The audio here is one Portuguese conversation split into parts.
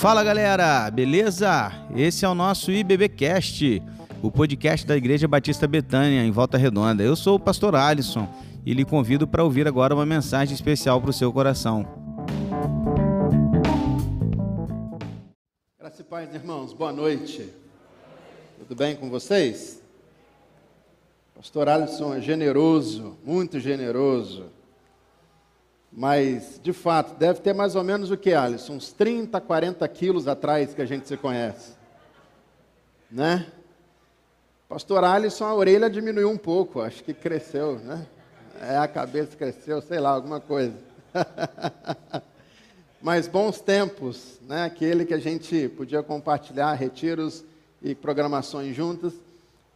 Fala galera, beleza? Esse é o nosso IBBcast, o podcast da Igreja Batista Betânia, em Volta Redonda. Eu sou o pastor Alisson e lhe convido para ouvir agora uma mensagem especial para o seu coração. Graças e paz, irmãos, boa noite. Tudo bem com vocês? Pastor Alisson é generoso, muito generoso. Mas, de fato, deve ter mais ou menos o que, Alisson? Uns 30, 40 quilos atrás que a gente se conhece. Né? Pastor Alisson, a orelha diminuiu um pouco, acho que cresceu, né? É, a cabeça cresceu, sei lá, alguma coisa. Mas bons tempos, né? Aquele que a gente podia compartilhar retiros e programações juntas.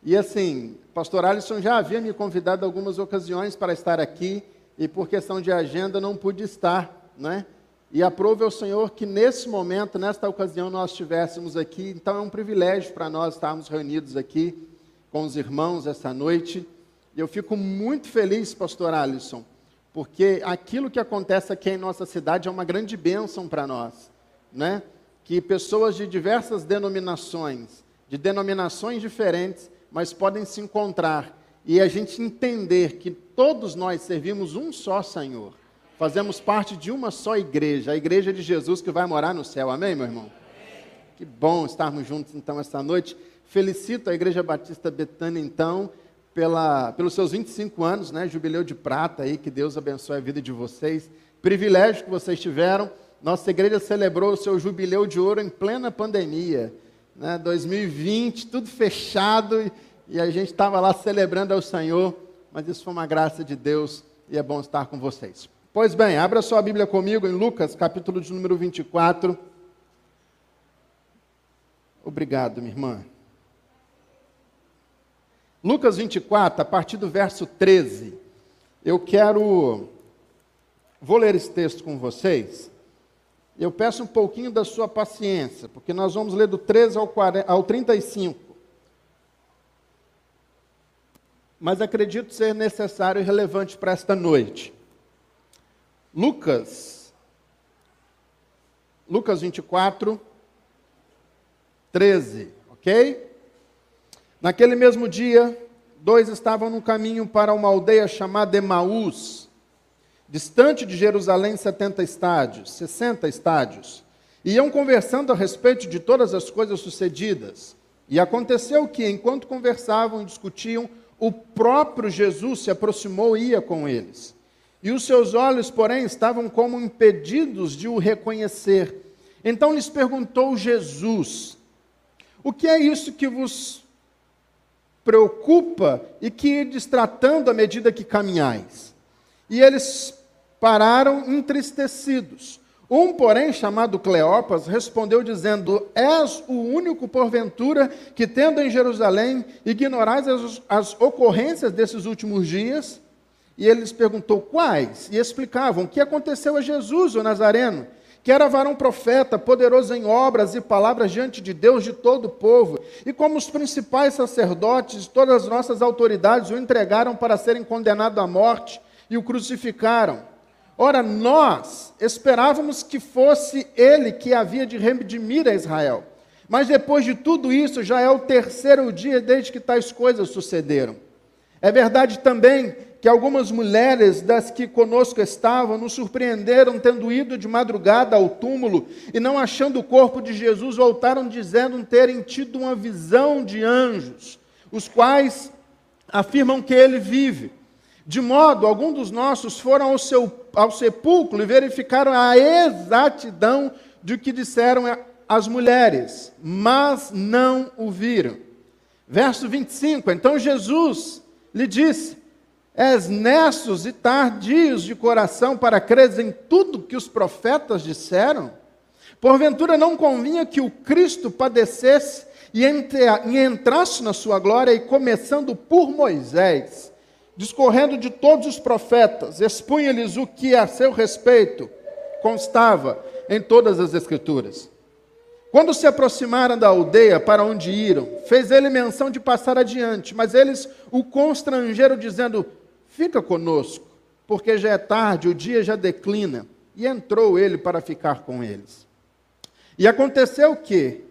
E assim, pastor Alisson já havia me convidado algumas ocasiões para estar aqui e por questão de agenda não pude estar, né? E aprove ao Senhor que nesse momento, nesta ocasião, nós estivéssemos aqui. Então é um privilégio para nós estarmos reunidos aqui com os irmãos essa noite. E eu fico muito feliz, pastor Alisson, porque aquilo que acontece aqui em nossa cidade é uma grande bênção para nós, né? Que pessoas de diversas denominações, de denominações diferentes, mas podem se encontrar e a gente entender que todos nós servimos um só Senhor. Fazemos parte de uma só igreja, a igreja de Jesus que vai morar no céu. Amém, meu irmão? Que bom estarmos juntos então esta noite. Felicito a Igreja Batista Betânia então pela, pelos seus 25 anos, né, jubileu de prata aí, que Deus abençoe a vida de vocês. Privilégio que vocês tiveram. Nossa igreja celebrou o seu jubileu de ouro em plena pandemia, né, 2020, tudo fechado e, a gente estava lá celebrando ao Senhor mas isso foi uma graça de Deus e é bom estar com vocês. Pois bem, abra sua Bíblia comigo em Lucas, capítulo de número 24. Obrigado, minha irmã. Lucas 24, a partir do verso 13. Eu quero. Vou ler esse texto com vocês. Eu peço um pouquinho da sua paciência, porque nós vamos ler do 13 ao, 40, ao 35. Mas acredito ser necessário e relevante para esta noite. Lucas, Lucas 24, 13, ok? Naquele mesmo dia, dois estavam no caminho para uma aldeia chamada Emaús, distante de Jerusalém 70 estádios, 60 estádios. Iam conversando a respeito de todas as coisas sucedidas. E aconteceu que, enquanto conversavam e discutiam, o próprio Jesus se aproximou e ia com eles. E os seus olhos, porém, estavam como impedidos de o reconhecer. Então lhes perguntou Jesus: O que é isso que vos preocupa e que ides tratando à medida que caminhais? E eles pararam entristecidos. Um, porém, chamado Cleopas, respondeu dizendo: És o único, porventura, que tendo em Jerusalém ignorais as, as ocorrências desses últimos dias? E ele lhes perguntou: Quais? E explicavam: O que aconteceu a Jesus, o Nazareno? Que era varão profeta, poderoso em obras e palavras diante de Deus de todo o povo. E como os principais sacerdotes, todas as nossas autoridades o entregaram para serem condenado à morte e o crucificaram. Ora, nós esperávamos que fosse ele que havia de redimir a Israel. Mas depois de tudo isso, já é o terceiro dia desde que tais coisas sucederam. É verdade também que algumas mulheres das que conosco estavam nos surpreenderam tendo ido de madrugada ao túmulo e não achando o corpo de Jesus, voltaram dizendo terem tido uma visão de anjos, os quais afirmam que ele vive. De modo, algum dos nossos foram ao, seu, ao sepulcro e verificaram a exatidão do que disseram as mulheres, mas não o viram. Verso 25: Então Jesus lhe disse: És nessos e tardios de coração para creres em tudo que os profetas disseram? Porventura não convinha que o Cristo padecesse e entrasse na sua glória, e começando por Moisés discorrendo de todos os profetas, expunha-lhes o que a seu respeito constava em todas as Escrituras. Quando se aproximaram da aldeia para onde iram, fez ele menção de passar adiante, mas eles o constrangeram, dizendo: Fica conosco, porque já é tarde, o dia já declina. E entrou ele para ficar com eles. E aconteceu que,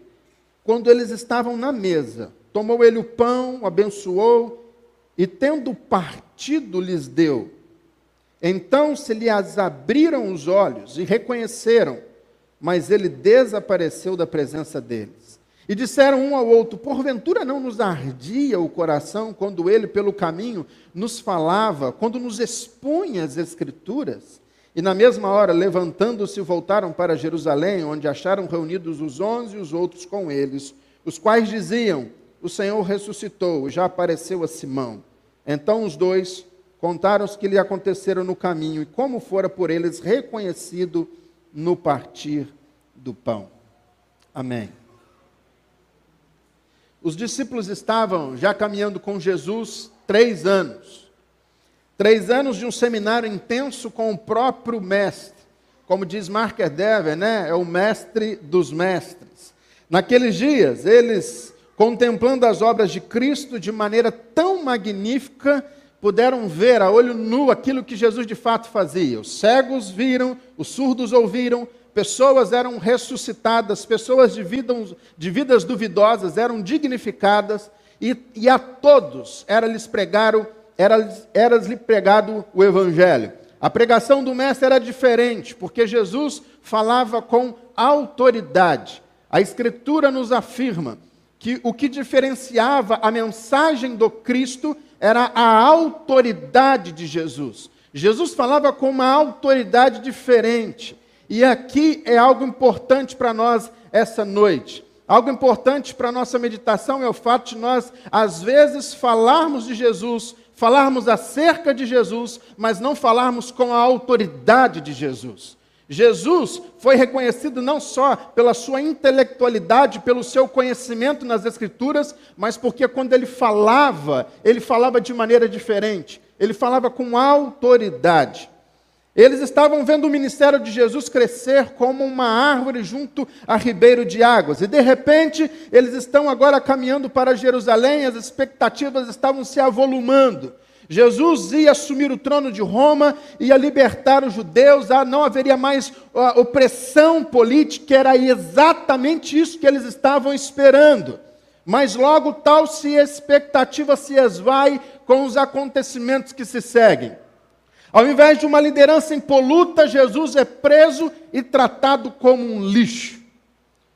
quando eles estavam na mesa, tomou ele o pão, abençoou e, tendo partido, lhes deu. Então se lhes abriram os olhos e reconheceram, mas ele desapareceu da presença deles. E disseram um ao outro: Porventura não nos ardia o coração quando ele, pelo caminho, nos falava, quando nos expunha as Escrituras? E na mesma hora, levantando-se, voltaram para Jerusalém, onde acharam reunidos os onze e os outros com eles, os quais diziam: O Senhor ressuscitou, já apareceu a Simão. Então os dois contaram os que lhe aconteceram no caminho e como fora por eles reconhecido no partir do pão. Amém. Os discípulos estavam já caminhando com Jesus três anos. Três anos de um seminário intenso com o próprio mestre. Como diz Marker Dever, né? é o mestre dos mestres. Naqueles dias, eles, contemplando as obras de Cristo de maneira tão magnífica, puderam ver a olho nu aquilo que Jesus de fato fazia. Os cegos viram, os surdos ouviram, pessoas eram ressuscitadas, pessoas de, vida, de vidas duvidosas eram dignificadas, e, e a todos era-lhes pregaram era-lhes era pregado o evangelho. A pregação do mestre era diferente, porque Jesus falava com autoridade. A Escritura nos afirma que o que diferenciava a mensagem do Cristo era a autoridade de Jesus. Jesus falava com uma autoridade diferente. E aqui é algo importante para nós essa noite. Algo importante para a nossa meditação é o fato de nós, às vezes, falarmos de Jesus falarmos acerca de Jesus, mas não falarmos com a autoridade de Jesus. Jesus foi reconhecido não só pela sua intelectualidade, pelo seu conhecimento nas Escrituras, mas porque quando ele falava, ele falava de maneira diferente, ele falava com autoridade. Eles estavam vendo o ministério de Jesus crescer como uma árvore junto a ribeiro de águas. E de repente, eles estão agora caminhando para Jerusalém, as expectativas estavam se avolumando. Jesus ia assumir o trono de Roma, ia libertar os judeus, ah, não haveria mais opressão política, era exatamente isso que eles estavam esperando. Mas logo tal se expectativa se esvai com os acontecimentos que se seguem. Ao invés de uma liderança impoluta, Jesus é preso e tratado como um lixo.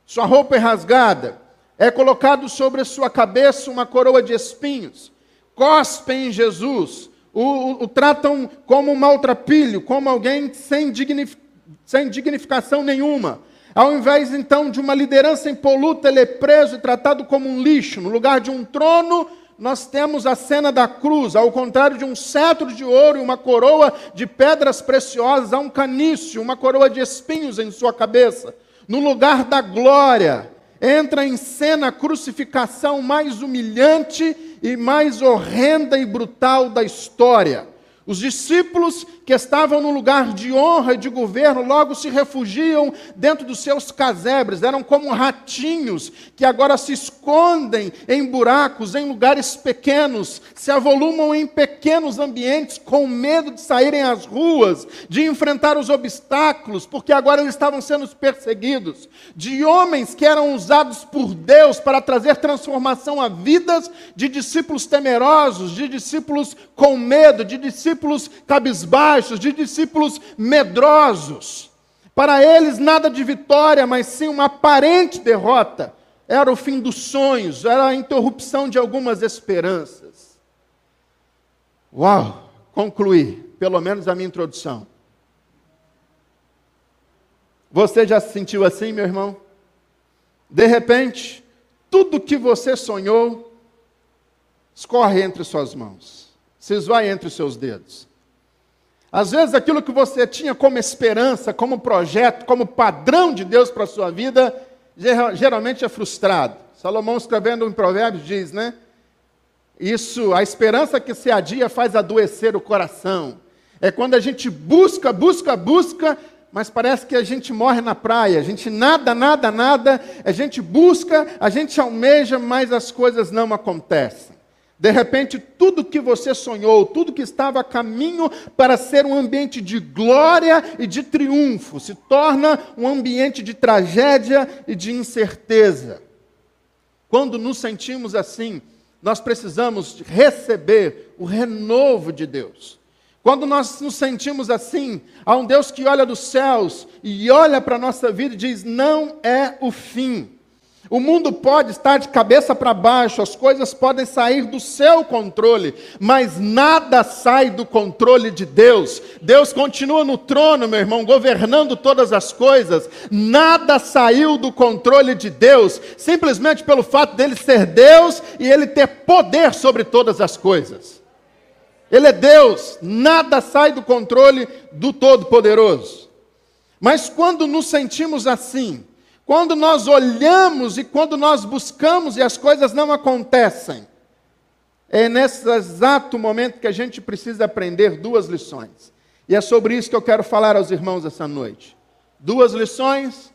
Sua roupa é rasgada, é colocado sobre a sua cabeça uma coroa de espinhos. Cospem em Jesus, o, o, o tratam como um maltrapilho, como alguém sem, dignif sem dignificação nenhuma. Ao invés então de uma liderança impoluta, ele é preso e tratado como um lixo. No lugar de um trono, nós temos a cena da cruz, ao contrário de um cetro de ouro e uma coroa de pedras preciosas, há um canício, uma coroa de espinhos em sua cabeça. No lugar da glória, entra em cena a crucificação mais humilhante e mais horrenda e brutal da história. Os discípulos que estavam no lugar de honra e de governo logo se refugiam dentro dos seus casebres, eram como ratinhos que agora se escondem em buracos, em lugares pequenos, se avolumam em pequenos ambientes com medo de saírem às ruas, de enfrentar os obstáculos, porque agora eles estavam sendo perseguidos, de homens que eram usados por Deus para trazer transformação a vidas de discípulos temerosos, de discípulos com medo, de discípulos cabisbaixos de discípulos medrosos. Para eles, nada de vitória, mas sim uma aparente derrota. Era o fim dos sonhos, era a interrupção de algumas esperanças. Uau! Concluí, pelo menos a minha introdução. Você já se sentiu assim, meu irmão? De repente, tudo que você sonhou escorre entre suas mãos, se esvai entre os seus dedos. Às vezes aquilo que você tinha como esperança, como projeto, como padrão de Deus para a sua vida, geralmente é frustrado. Salomão escrevendo em Provérbios diz, né? Isso, a esperança que se adia faz adoecer o coração. É quando a gente busca, busca, busca, mas parece que a gente morre na praia. A gente nada, nada, nada, a gente busca, a gente almeja, mas as coisas não acontecem. De repente, tudo que você sonhou, tudo que estava a caminho para ser um ambiente de glória e de triunfo, se torna um ambiente de tragédia e de incerteza. Quando nos sentimos assim, nós precisamos receber o renovo de Deus. Quando nós nos sentimos assim, há um Deus que olha dos céus e olha para a nossa vida e diz: não é o fim. O mundo pode estar de cabeça para baixo, as coisas podem sair do seu controle, mas nada sai do controle de Deus. Deus continua no trono, meu irmão, governando todas as coisas. Nada saiu do controle de Deus, simplesmente pelo fato dele ser Deus e ele ter poder sobre todas as coisas. Ele é Deus, nada sai do controle do Todo-Poderoso. Mas quando nos sentimos assim, quando nós olhamos e quando nós buscamos e as coisas não acontecem, é nesse exato momento que a gente precisa aprender duas lições. E é sobre isso que eu quero falar aos irmãos essa noite. Duas lições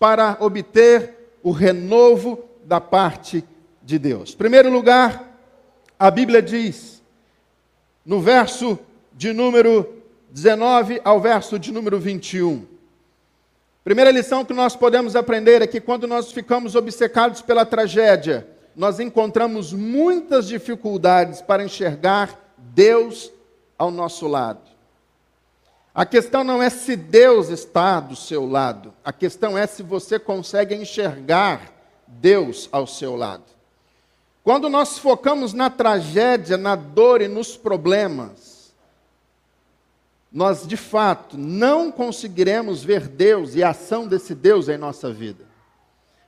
para obter o renovo da parte de Deus. Em primeiro lugar, a Bíblia diz, no verso de número 19 ao verso de número 21, Primeira lição que nós podemos aprender é que quando nós ficamos obcecados pela tragédia, nós encontramos muitas dificuldades para enxergar Deus ao nosso lado. A questão não é se Deus está do seu lado, a questão é se você consegue enxergar Deus ao seu lado. Quando nós focamos na tragédia, na dor e nos problemas, nós de fato não conseguiremos ver Deus e a ação desse Deus em nossa vida.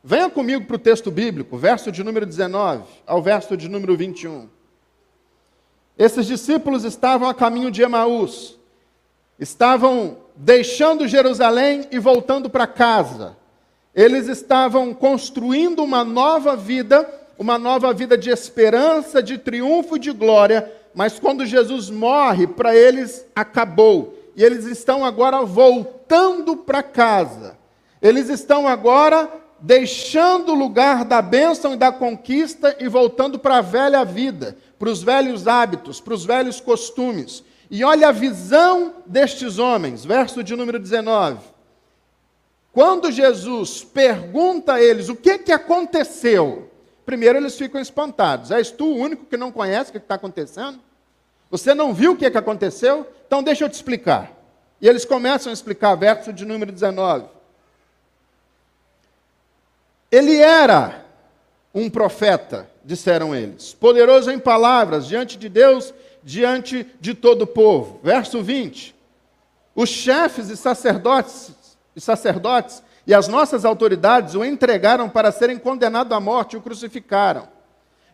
Venha comigo para o texto bíblico, verso de número 19 ao verso de número 21. Esses discípulos estavam a caminho de Emaús, estavam deixando Jerusalém e voltando para casa. Eles estavam construindo uma nova vida, uma nova vida de esperança, de triunfo e de glória mas quando Jesus morre, para eles acabou. E eles estão agora voltando para casa. Eles estão agora deixando o lugar da bênção e da conquista e voltando para a velha vida, para os velhos hábitos, para os velhos costumes. E olha a visão destes homens, verso de número 19. Quando Jesus pergunta a eles o que, que aconteceu, Primeiro eles ficam espantados. És tu o único que não conhece o que está acontecendo? Você não viu o que, que aconteceu? Então deixa eu te explicar. E eles começam a explicar, verso de número 19. Ele era um profeta, disseram eles, poderoso em palavras, diante de Deus, diante de todo o povo. Verso 20. Os chefes e sacerdotes, e sacerdotes e as nossas autoridades o entregaram para serem condenado à morte e o crucificaram.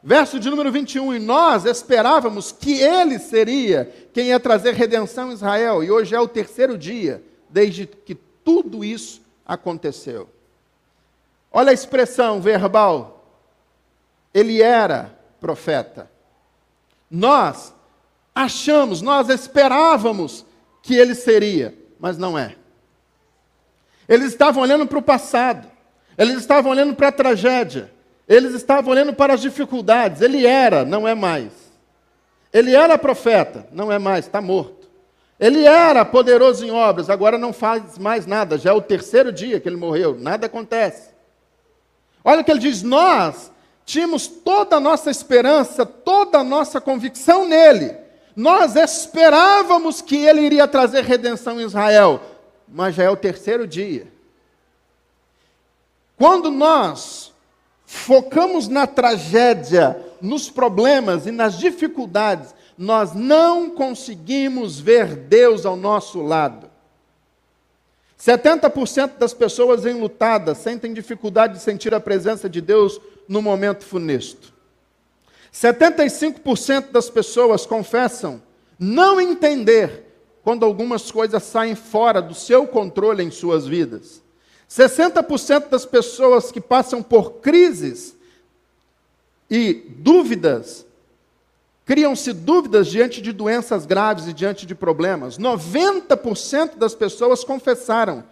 Verso de número 21, e nós esperávamos que ele seria quem ia trazer redenção a Israel, e hoje é o terceiro dia desde que tudo isso aconteceu. Olha a expressão verbal. Ele era profeta. Nós achamos, nós esperávamos que ele seria, mas não é. Eles estavam olhando para o passado, eles estavam olhando para a tragédia, eles estavam olhando para as dificuldades. Ele era, não é mais. Ele era profeta, não é mais, está morto. Ele era poderoso em obras, agora não faz mais nada, já é o terceiro dia que ele morreu, nada acontece. Olha o que ele diz: Nós tínhamos toda a nossa esperança, toda a nossa convicção nele. Nós esperávamos que ele iria trazer redenção em Israel mas já é o terceiro dia. Quando nós focamos na tragédia, nos problemas e nas dificuldades, nós não conseguimos ver Deus ao nosso lado. 70% das pessoas enlutadas sentem dificuldade de sentir a presença de Deus no momento funesto. 75% das pessoas confessam não entender quando algumas coisas saem fora do seu controle em suas vidas. 60% das pessoas que passam por crises e dúvidas, criam-se dúvidas diante de doenças graves e diante de problemas. 90% das pessoas confessaram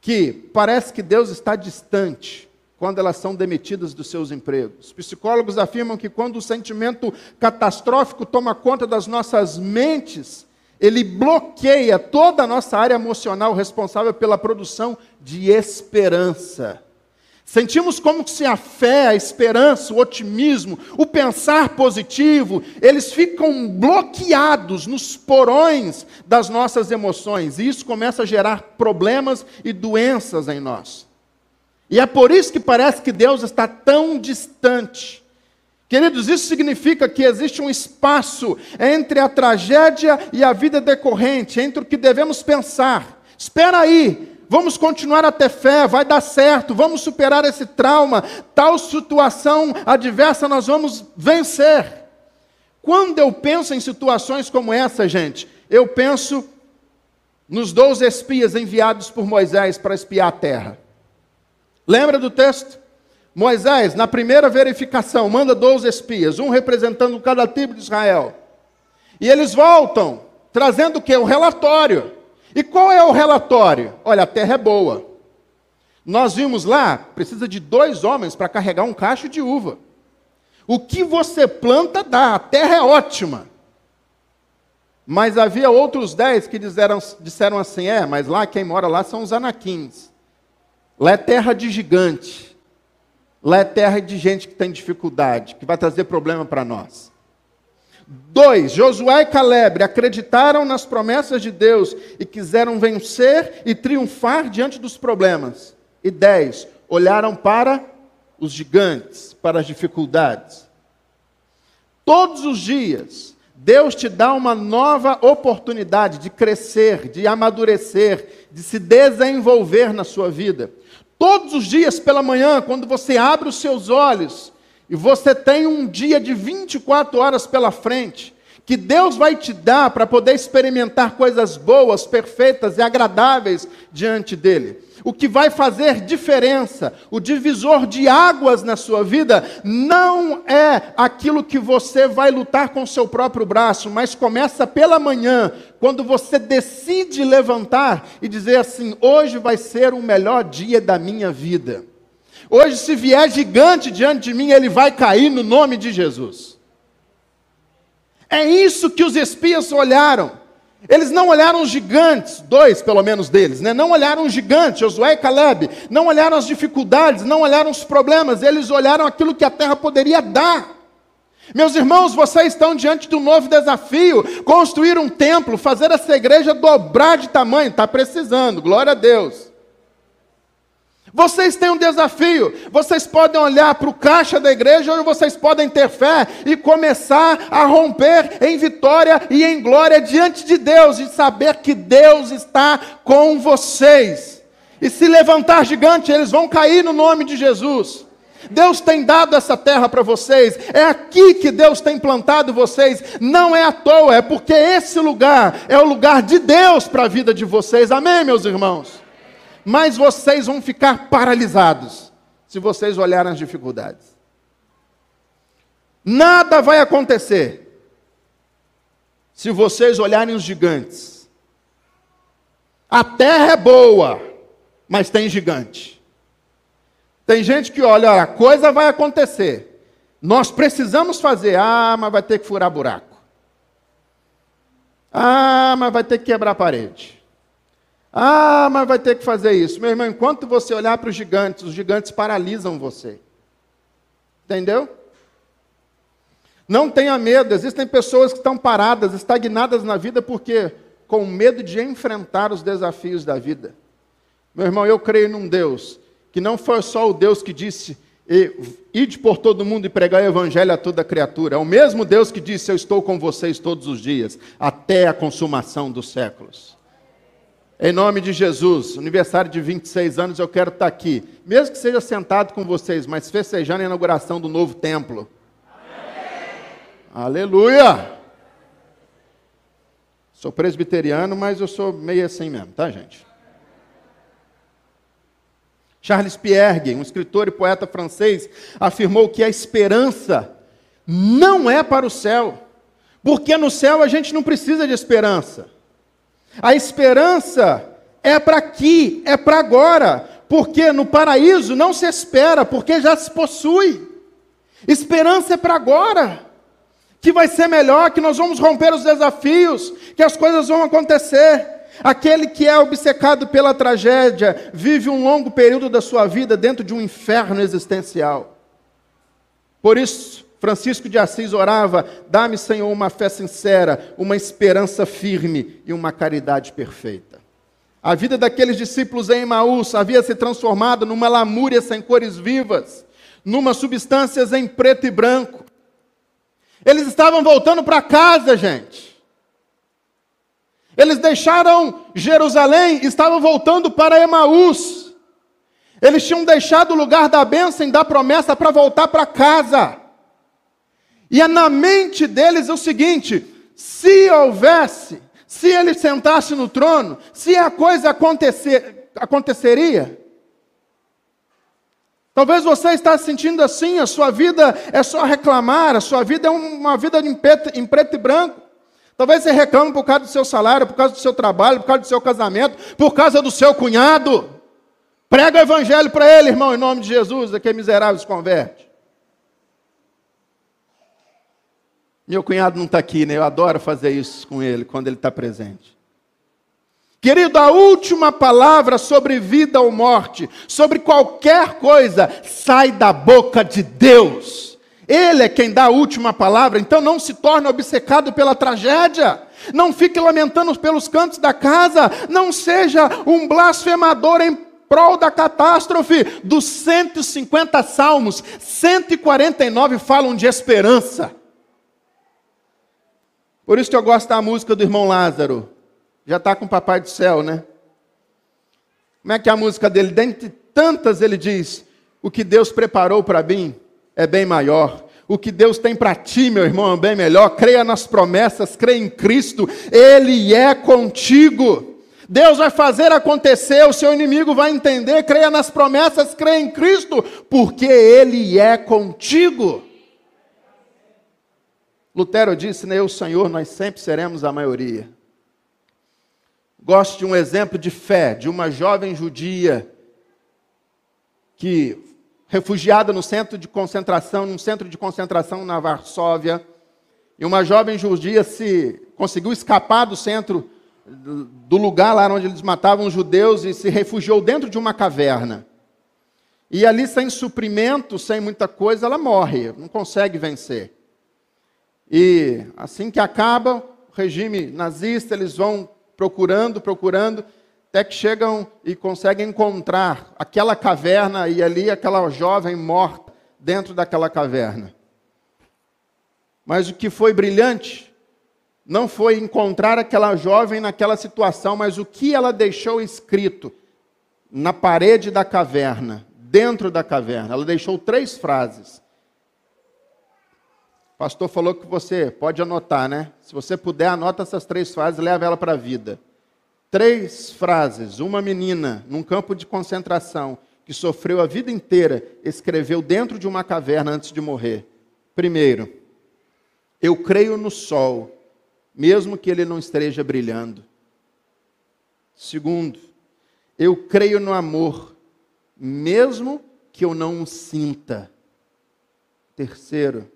que parece que Deus está distante quando elas são demitidas dos seus empregos. Psicólogos afirmam que quando o sentimento catastrófico toma conta das nossas mentes, ele bloqueia toda a nossa área emocional responsável pela produção de esperança. Sentimos como se a fé, a esperança, o otimismo, o pensar positivo, eles ficam bloqueados nos porões das nossas emoções, e isso começa a gerar problemas e doenças em nós. E é por isso que parece que Deus está tão distante. Queridos, isso significa que existe um espaço entre a tragédia e a vida decorrente, entre o que devemos pensar. Espera aí, vamos continuar a ter fé, vai dar certo, vamos superar esse trauma, tal situação adversa nós vamos vencer. Quando eu penso em situações como essa, gente, eu penso nos doze espias enviados por Moisés para espiar a terra. Lembra do texto? Moisés, na primeira verificação, manda 12 espias, um representando cada tribo de Israel. E eles voltam, trazendo o que? O relatório. E qual é o relatório? Olha, a terra é boa. Nós vimos lá, precisa de dois homens para carregar um cacho de uva. O que você planta dá, a terra é ótima. Mas havia outros dez que disseram, disseram assim: é, mas lá quem mora lá são os anaquins. Lá é terra de gigante. Lá é terra de gente que tem dificuldade, que vai trazer problema para nós. Dois, Josué e Caleb acreditaram nas promessas de Deus e quiseram vencer e triunfar diante dos problemas. E dez, olharam para os gigantes, para as dificuldades. Todos os dias, Deus te dá uma nova oportunidade de crescer, de amadurecer, de se desenvolver na sua vida. Todos os dias pela manhã, quando você abre os seus olhos e você tem um dia de 24 horas pela frente, que Deus vai te dar para poder experimentar coisas boas, perfeitas e agradáveis diante dele. O que vai fazer diferença, o divisor de águas na sua vida, não é aquilo que você vai lutar com seu próprio braço, mas começa pela manhã, quando você decide levantar e dizer assim: hoje vai ser o melhor dia da minha vida. Hoje, se vier gigante diante de mim, ele vai cair no nome de Jesus. É isso que os espias olharam. Eles não olharam os gigantes, dois pelo menos deles, né? não olharam os gigantes, Josué e Caleb, não olharam as dificuldades, não olharam os problemas, eles olharam aquilo que a terra poderia dar. Meus irmãos, vocês estão diante de um novo desafio: construir um templo, fazer essa igreja dobrar de tamanho, está precisando, glória a Deus. Vocês têm um desafio. Vocês podem olhar para o caixa da igreja ou vocês podem ter fé e começar a romper em vitória e em glória diante de Deus e saber que Deus está com vocês. E se levantar gigante, eles vão cair no nome de Jesus. Deus tem dado essa terra para vocês, é aqui que Deus tem plantado vocês, não é à toa, é porque esse lugar é o lugar de Deus para a vida de vocês, amém, meus irmãos? Mas vocês vão ficar paralisados se vocês olharem as dificuldades. Nada vai acontecer se vocês olharem os gigantes. A terra é boa, mas tem gigante. Tem gente que olha, a coisa vai acontecer. Nós precisamos fazer, ah, mas vai ter que furar buraco. Ah, mas vai ter que quebrar a parede. Ah, mas vai ter que fazer isso. Meu irmão, enquanto você olhar para os gigantes, os gigantes paralisam você. Entendeu? Não tenha medo. Existem pessoas que estão paradas, estagnadas na vida, porque com medo de enfrentar os desafios da vida. Meu irmão, eu creio num Deus que não foi só o Deus que disse: ide por todo mundo e pregar o evangelho a toda criatura. É o mesmo Deus que disse: Eu estou com vocês todos os dias, até a consumação dos séculos. Em nome de Jesus, aniversário de 26 anos, eu quero estar aqui. Mesmo que seja sentado com vocês, mas festejando a inauguração do novo templo. Amém. Aleluia! Sou presbiteriano, mas eu sou meio assim mesmo, tá, gente? Charles Pierre, um escritor e poeta francês, afirmou que a esperança não é para o céu, porque no céu a gente não precisa de esperança. A esperança é para aqui, é para agora. porque no paraíso não se espera, porque já se possui. Esperança é para agora, que vai ser melhor, que nós vamos romper os desafios, que as coisas vão acontecer. Aquele que é obcecado pela tragédia vive um longo período da sua vida dentro de um inferno existencial. Por isso, Francisco de Assis orava: dá-me, Senhor, uma fé sincera, uma esperança firme e uma caridade perfeita. A vida daqueles discípulos em Emaús havia se transformado numa lamúria sem cores vivas, numa substâncias em preto e branco. Eles estavam voltando para casa, gente. Eles deixaram Jerusalém estavam voltando para Emaús. Eles tinham deixado o lugar da bênção e da promessa para voltar para casa. E é na mente deles o seguinte: se houvesse se ele sentasse no trono, se a coisa acontecer, aconteceria. Talvez você está se sentindo assim, a sua vida é só reclamar, a sua vida é uma vida em preto, em preto e branco. Talvez você reclame por causa do seu salário, por causa do seu trabalho, por causa do seu casamento, por causa do seu cunhado. Prega o evangelho para ele, irmão, em nome de Jesus, aquele miserável se converte. Meu cunhado não está aqui, né? Eu adoro fazer isso com ele quando ele está presente. Querido, a última palavra sobre vida ou morte, sobre qualquer coisa, sai da boca de Deus. Ele é quem dá a última palavra, então não se torne obcecado pela tragédia. Não fique lamentando pelos cantos da casa. Não seja um blasfemador em prol da catástrofe. Dos 150 salmos, 149 falam de esperança. Por isso que eu gosto da música do irmão Lázaro. Já está com o Papai do Céu, né? Como é que é a música dele? Dentre tantas, ele diz: O que Deus preparou para mim é bem maior. O que Deus tem para ti, meu irmão, é bem melhor. Creia nas promessas, creia em Cristo, Ele é contigo. Deus vai fazer acontecer, o seu inimigo vai entender. Creia nas promessas, creia em Cristo, porque Ele é contigo. Lutero disse, né, o Senhor, nós sempre seremos a maioria. Gosto de um exemplo de fé, de uma jovem judia que, refugiada no centro de concentração, num centro de concentração na Varsóvia, e uma jovem judia se conseguiu escapar do centro do lugar lá onde eles matavam os judeus e se refugiou dentro de uma caverna. E ali, sem suprimento, sem muita coisa, ela morre, não consegue vencer. E assim que acaba o regime nazista, eles vão procurando, procurando, até que chegam e conseguem encontrar aquela caverna e ali aquela jovem morta dentro daquela caverna. Mas o que foi brilhante não foi encontrar aquela jovem naquela situação, mas o que ela deixou escrito na parede da caverna, dentro da caverna. Ela deixou três frases pastor falou que você pode anotar, né? Se você puder, anota essas três frases e leva ela para a vida. Três frases. Uma menina num campo de concentração que sofreu a vida inteira, escreveu dentro de uma caverna antes de morrer. Primeiro, eu creio no sol, mesmo que ele não esteja brilhando. Segundo, eu creio no amor, mesmo que eu não o sinta. Terceiro,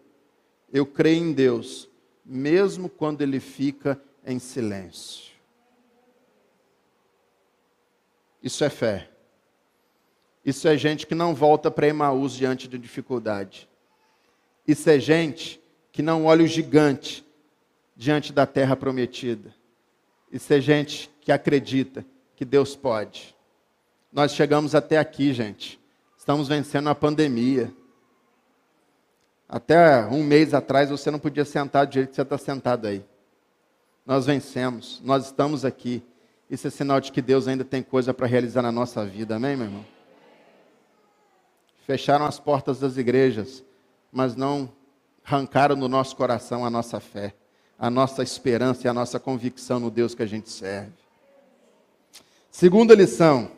eu creio em Deus, mesmo quando ele fica em silêncio. Isso é fé. Isso é gente que não volta para Emaús diante de dificuldade. Isso é gente que não olha o gigante diante da terra prometida. Isso é gente que acredita que Deus pode. Nós chegamos até aqui, gente. Estamos vencendo a pandemia. Até um mês atrás você não podia sentar do jeito que você está sentado aí. Nós vencemos, nós estamos aqui. Isso é sinal de que Deus ainda tem coisa para realizar na nossa vida, amém, meu irmão? Fecharam as portas das igrejas, mas não arrancaram no nosso coração a nossa fé, a nossa esperança e a nossa convicção no Deus que a gente serve. Segunda lição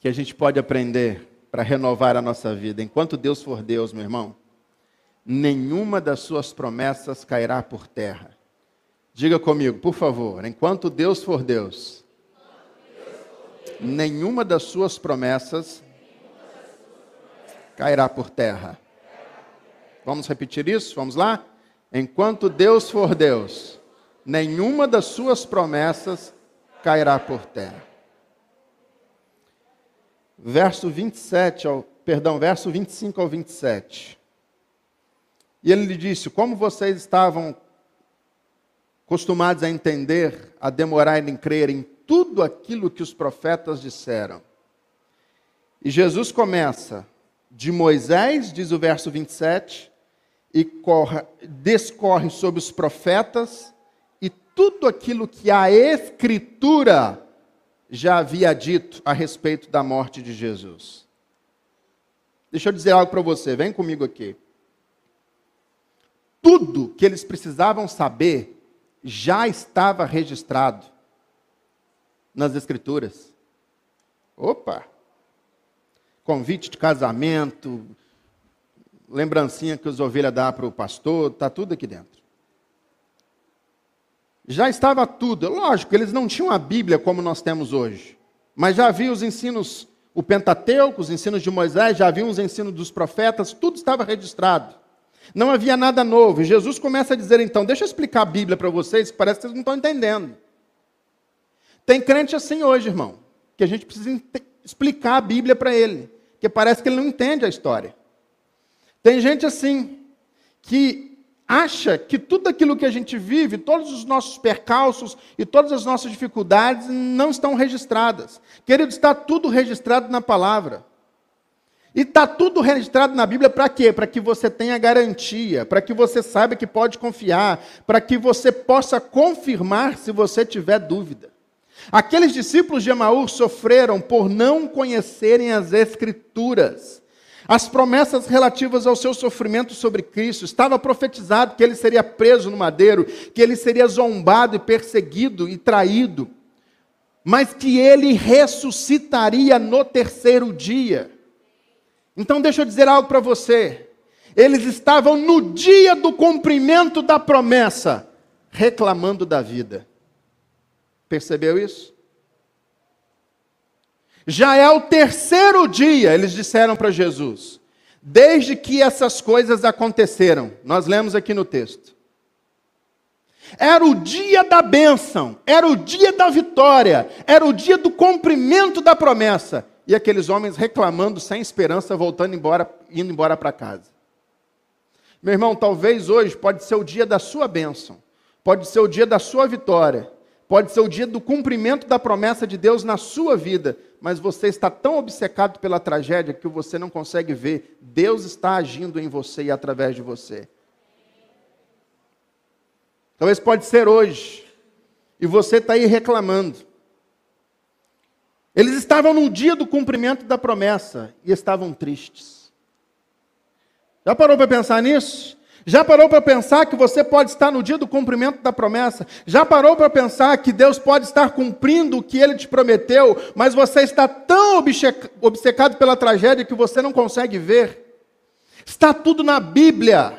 que a gente pode aprender para renovar a nossa vida. Enquanto Deus for Deus, meu irmão, nenhuma das suas promessas cairá por terra. Diga comigo, por favor, enquanto Deus for Deus, nenhuma das suas promessas cairá por terra. Vamos repetir isso? Vamos lá? Enquanto Deus for Deus, nenhuma das suas promessas cairá por terra. Verso 27 ao, perdão, verso 25 ao 27. E ele lhe disse: Como vocês estavam acostumados a entender, a demorar em crer em tudo aquilo que os profetas disseram. E Jesus começa de Moisés, diz o verso 27, e corre, descorre sobre os profetas e tudo aquilo que a Escritura já havia dito a respeito da morte de Jesus. Deixa eu dizer algo para você, vem comigo aqui. Tudo que eles precisavam saber já estava registrado nas Escrituras. Opa! Convite de casamento, lembrancinha que os ovelhas dão para o pastor, está tudo aqui dentro. Já estava tudo. Lógico, eles não tinham a Bíblia como nós temos hoje. Mas já havia os ensinos, o Pentateuco, os ensinos de Moisés, já havia os ensinos dos profetas, tudo estava registrado. Não havia nada novo. E Jesus começa a dizer então: deixa eu explicar a Bíblia para vocês, que parece que vocês não estão entendendo. Tem crente assim hoje, irmão, que a gente precisa explicar a Bíblia para ele, porque parece que ele não entende a história. Tem gente assim, que acha que tudo aquilo que a gente vive, todos os nossos percalços e todas as nossas dificuldades não estão registradas. Querido, está tudo registrado na palavra. E está tudo registrado na Bíblia para quê? Para que você tenha garantia, para que você saiba que pode confiar, para que você possa confirmar se você tiver dúvida. Aqueles discípulos de Emaús sofreram por não conhecerem as Escrituras. As promessas relativas ao seu sofrimento sobre Cristo, estava profetizado que ele seria preso no madeiro, que ele seria zombado e perseguido e traído, mas que ele ressuscitaria no terceiro dia. Então, deixa eu dizer algo para você. Eles estavam no dia do cumprimento da promessa, reclamando da vida. Percebeu isso? Já é o terceiro dia, eles disseram para Jesus, desde que essas coisas aconteceram. Nós lemos aqui no texto. Era o dia da bênção, era o dia da vitória, era o dia do cumprimento da promessa e aqueles homens reclamando sem esperança, voltando embora, indo embora para casa. Meu irmão, talvez hoje pode ser o dia da sua bênção, pode ser o dia da sua vitória, pode ser o dia do cumprimento da promessa de Deus na sua vida, mas você está tão obcecado pela tragédia que você não consegue ver Deus está agindo em você e através de você. Talvez pode ser hoje, e você está aí reclamando. Eles estavam no dia do cumprimento da promessa e estavam tristes. Já parou para pensar nisso? Já parou para pensar que você pode estar no dia do cumprimento da promessa? Já parou para pensar que Deus pode estar cumprindo o que ele te prometeu, mas você está tão obcecado pela tragédia que você não consegue ver? Está tudo na Bíblia.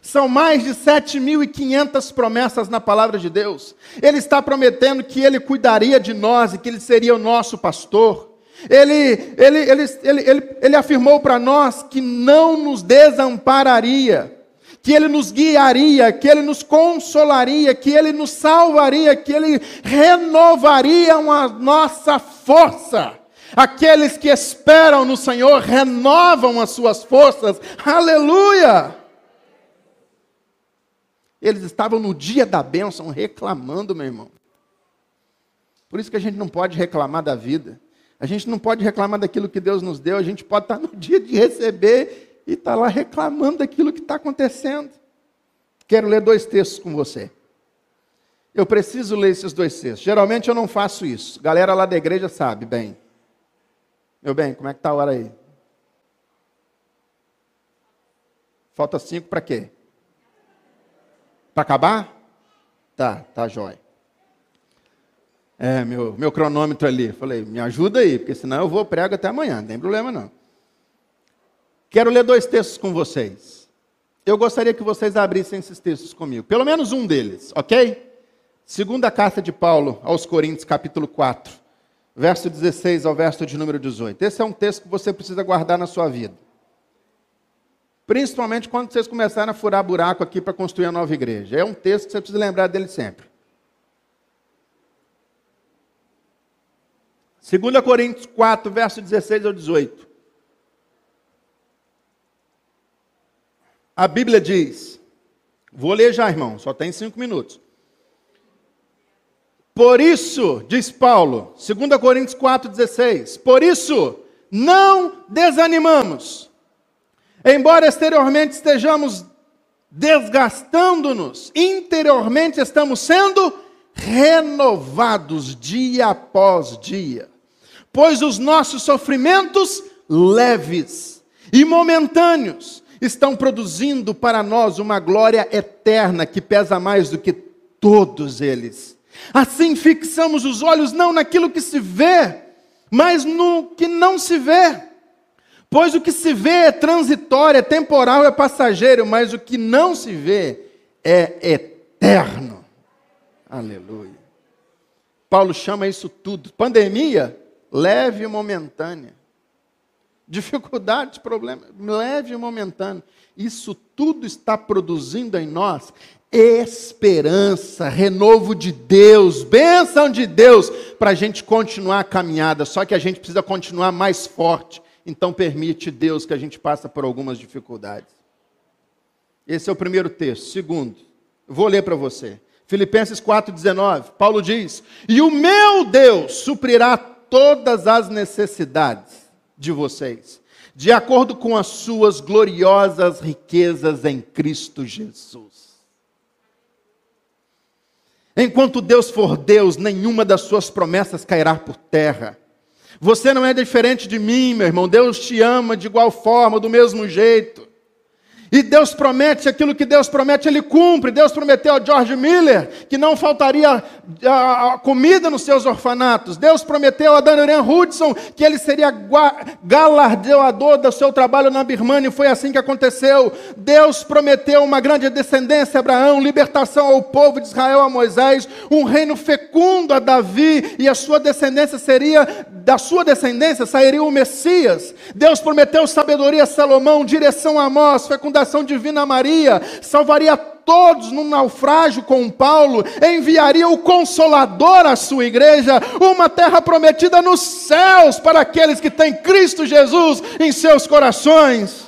São mais de 7.500 promessas na palavra de Deus. Ele está prometendo que ele cuidaria de nós e que ele seria o nosso pastor. Ele, ele, ele, ele, ele, ele afirmou para nós que não nos desampararia, que ele nos guiaria, que ele nos consolaria, que ele nos salvaria, que ele renovaria a nossa força. Aqueles que esperam no Senhor renovam as suas forças. Aleluia! Eles estavam no dia da bênção reclamando, meu irmão. Por isso que a gente não pode reclamar da vida. A gente não pode reclamar daquilo que Deus nos deu. A gente pode estar no dia de receber e estar lá reclamando daquilo que está acontecendo. Quero ler dois textos com você. Eu preciso ler esses dois textos. Geralmente eu não faço isso. Galera lá da igreja sabe bem. Meu bem, como é que está a hora aí? Falta cinco para quê? Para acabar? Tá, tá jóia. É, meu, meu cronômetro ali. Falei, me ajuda aí, porque senão eu vou prego até amanhã, não tem problema não. Quero ler dois textos com vocês. Eu gostaria que vocês abrissem esses textos comigo. Pelo menos um deles, ok? Segunda carta de Paulo aos Coríntios, capítulo 4, verso 16 ao verso de número 18. Esse é um texto que você precisa guardar na sua vida. Principalmente quando vocês começarem a furar buraco aqui para construir a nova igreja. É um texto que você precisa lembrar dele sempre. 2 Coríntios 4, verso 16 ao 18. A Bíblia diz, vou ler já, irmão, só tem cinco minutos. Por isso, diz Paulo, 2 Coríntios 4,16, por isso, não desanimamos. Embora exteriormente estejamos desgastando-nos, interiormente estamos sendo renovados dia após dia. Pois os nossos sofrimentos leves e momentâneos estão produzindo para nós uma glória eterna que pesa mais do que todos eles. Assim fixamos os olhos não naquilo que se vê, mas no que não se vê. Pois o que se vê é transitório, é temporal, é passageiro, mas o que não se vê é eterno. Aleluia. Paulo chama isso tudo. Pandemia, leve e momentânea. Dificuldade, problema, leve e momentâneo. Isso tudo está produzindo em nós esperança, renovo de Deus, bênção de Deus, para a gente continuar a caminhada. Só que a gente precisa continuar mais forte. Então permite Deus que a gente passe por algumas dificuldades. Esse é o primeiro texto. Segundo, vou ler para você. Filipenses 4,19, Paulo diz: E o meu Deus suprirá todas as necessidades de vocês, de acordo com as suas gloriosas riquezas em Cristo Jesus. Enquanto Deus for Deus, nenhuma das suas promessas cairá por terra. Você não é diferente de mim, meu irmão. Deus te ama de igual forma, do mesmo jeito. E Deus promete aquilo que Deus promete, Ele cumpre. Deus prometeu a George Miller que não faltaria a comida nos seus orfanatos. Deus prometeu a Daniel Hudson que ele seria galardoador do seu trabalho na Birmania, e foi assim que aconteceu. Deus prometeu uma grande descendência a Abraão, libertação ao povo de Israel a Moisés, um reino fecundo a Davi, e a sua descendência seria, da sua descendência sairia o Messias. Deus prometeu sabedoria a Salomão, direção a Amós, fecundação fecundação divina Maria, salvaria todos no naufrágio com Paulo, enviaria o Consolador à sua igreja, uma terra prometida nos céus para aqueles que têm Cristo Jesus em seus corações.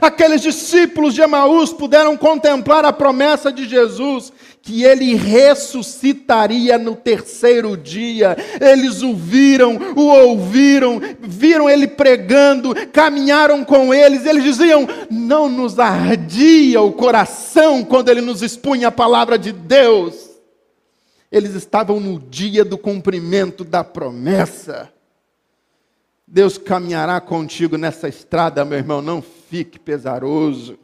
Aqueles discípulos de Emaús puderam contemplar a promessa de Jesus que ele ressuscitaria no terceiro dia. Eles o viram, o ouviram, viram ele pregando, caminharam com eles. Eles diziam: Não nos ardia o coração quando ele nos expunha a palavra de Deus. Eles estavam no dia do cumprimento da promessa. Deus caminhará contigo nessa estrada, meu irmão, não fique pesaroso.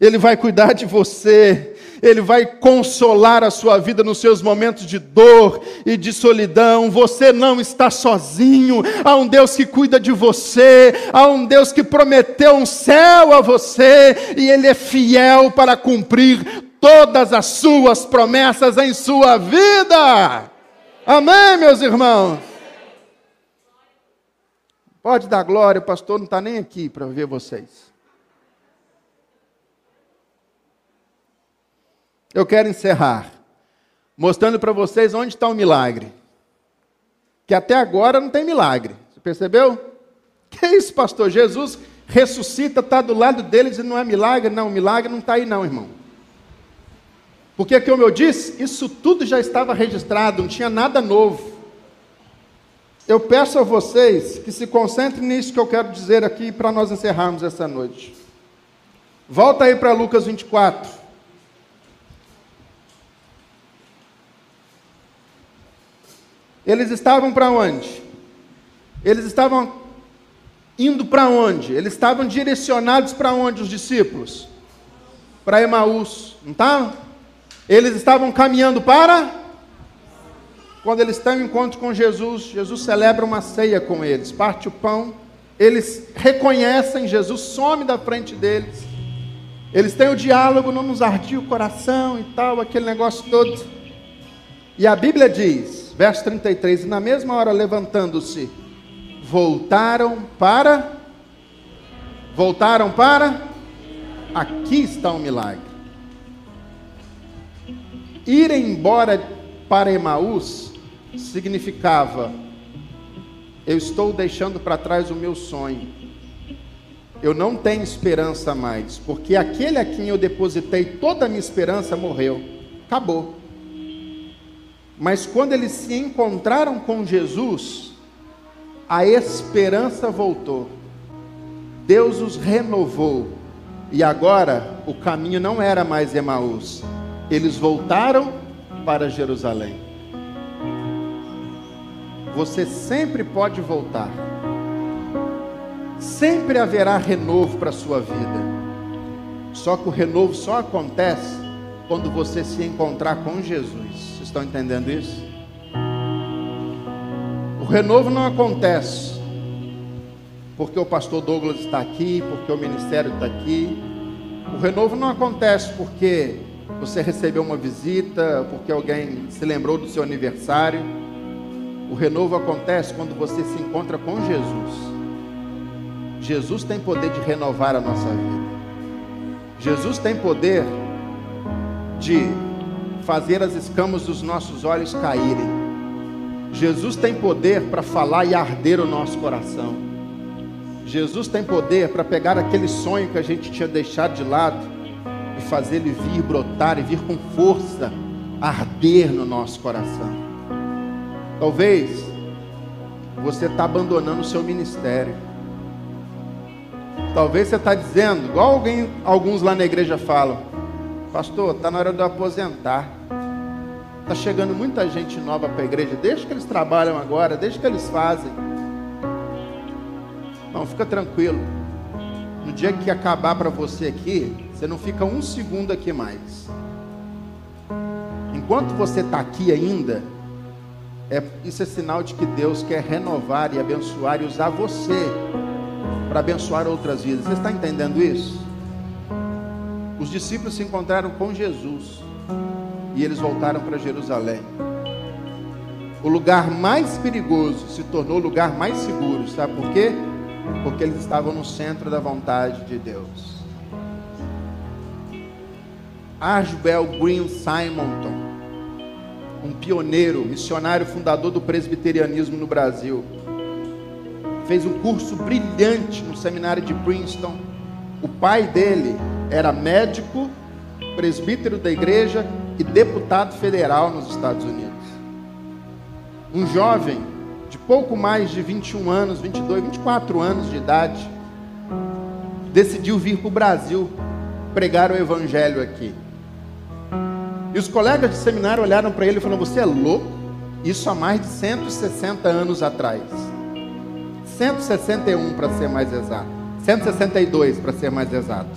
Ele vai cuidar de você, Ele vai consolar a sua vida nos seus momentos de dor e de solidão. Você não está sozinho. Há um Deus que cuida de você, há um Deus que prometeu um céu a você e Ele é fiel para cumprir todas as suas promessas em sua vida. Amém, meus irmãos? Pode dar glória, o pastor não está nem aqui para ver vocês. eu quero encerrar mostrando para vocês onde está o milagre. Que até agora não tem milagre. Você percebeu? Que isso, pastor? Jesus ressuscita, está do lado deles e não é milagre? Não, milagre não está aí, não, irmão. Porque, como eu disse, isso tudo já estava registrado, não tinha nada novo. Eu peço a vocês que se concentrem nisso que eu quero dizer aqui para nós encerrarmos essa noite. Volta aí para Lucas 24. Eles estavam para onde? Eles estavam indo para onde? Eles estavam direcionados para onde os discípulos? Para Emaús, não estavam? Eles estavam caminhando para quando eles estão em encontro com Jesus, Jesus celebra uma ceia com eles, parte o pão, eles reconhecem Jesus, some da frente deles. Eles têm o diálogo, não nos ardia o coração e tal, aquele negócio todo. E a Bíblia diz Verso 33: E na mesma hora, levantando-se, voltaram para. Voltaram para. Aqui está o milagre. Ir embora para Emaús significava: eu estou deixando para trás o meu sonho. Eu não tenho esperança mais, porque aquele a quem eu depositei toda a minha esperança morreu. Acabou. Mas quando eles se encontraram com Jesus, a esperança voltou. Deus os renovou. E agora o caminho não era mais Emaús. Eles voltaram para Jerusalém. Você sempre pode voltar. Sempre haverá renovo para a sua vida. Só que o renovo só acontece quando você se encontrar com Jesus. Vocês estão entendendo isso? O renovo não acontece porque o pastor Douglas está aqui, porque o ministério está aqui. O renovo não acontece porque você recebeu uma visita, porque alguém se lembrou do seu aniversário. O renovo acontece quando você se encontra com Jesus. Jesus tem poder de renovar a nossa vida. Jesus tem poder de fazer as escamas dos nossos olhos caírem. Jesus tem poder para falar e arder o nosso coração. Jesus tem poder para pegar aquele sonho que a gente tinha deixado de lado e fazer ele vir brotar e vir com força, arder no nosso coração. Talvez você está abandonando o seu ministério. Talvez você está dizendo, igual alguém, alguns lá na igreja falam, pastor, está na hora de eu aposentar. Está chegando muita gente nova para a igreja. Deixa que eles trabalham agora, deixa que eles fazem. Não, fica tranquilo. No dia que acabar para você aqui, você não fica um segundo aqui mais. Enquanto você está aqui ainda, é, isso é sinal de que Deus quer renovar e abençoar e usar você para abençoar outras vidas. Você está entendendo isso? Os discípulos se encontraram com Jesus e eles voltaram para Jerusalém. O lugar mais perigoso se tornou o lugar mais seguro, sabe por quê? Porque eles estavam no centro da vontade de Deus. Ashbel Green Simonton, um pioneiro, missionário fundador do presbiterianismo no Brasil, fez um curso brilhante no seminário de Princeton. O pai dele era médico, presbítero da igreja e deputado federal nos Estados Unidos. Um jovem de pouco mais de 21 anos, 22, 24 anos de idade, decidiu vir para o Brasil pregar o evangelho aqui. E os colegas de seminário olharam para ele e falaram: Você é louco? Isso há mais de 160 anos atrás. 161 para ser mais exato. 162 para ser mais exato.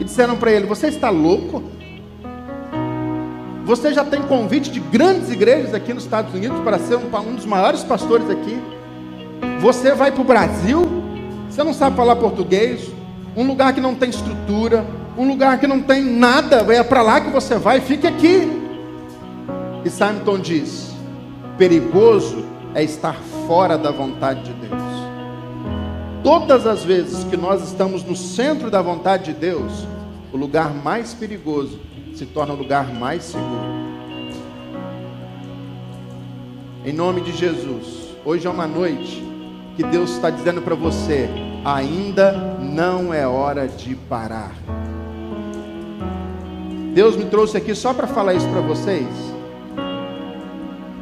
E disseram para ele: Você está louco? Você já tem convite de grandes igrejas aqui nos Estados Unidos para ser um, um dos maiores pastores aqui. Você vai para o Brasil, você não sabe falar português, um lugar que não tem estrutura, um lugar que não tem nada, é para lá que você vai, fique aqui. E Simon diz: perigoso é estar fora da vontade de Deus. Todas as vezes que nós estamos no centro da vontade de Deus, o lugar mais perigoso se torna o lugar mais seguro. Em nome de Jesus, hoje é uma noite que Deus está dizendo para você: ainda não é hora de parar. Deus me trouxe aqui só para falar isso para vocês.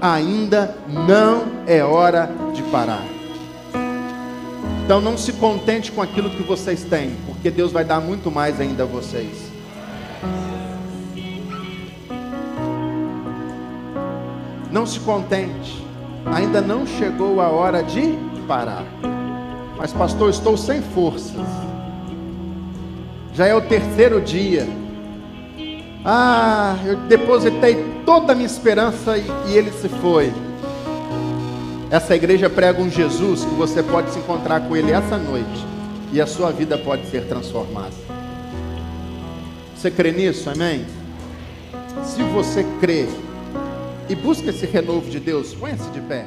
Ainda não é hora de parar. Então não se contente com aquilo que vocês têm, porque Deus vai dar muito mais ainda a vocês. Não se contente, ainda não chegou a hora de parar. Mas, pastor, estou sem forças. Já é o terceiro dia. Ah, eu depositei toda a minha esperança e, e ele se foi. Essa igreja prega um Jesus que você pode se encontrar com ele essa noite e a sua vida pode ser transformada. Você crê nisso? Amém? Se você crê, e busca esse renovo de Deus. Põe-se de pé.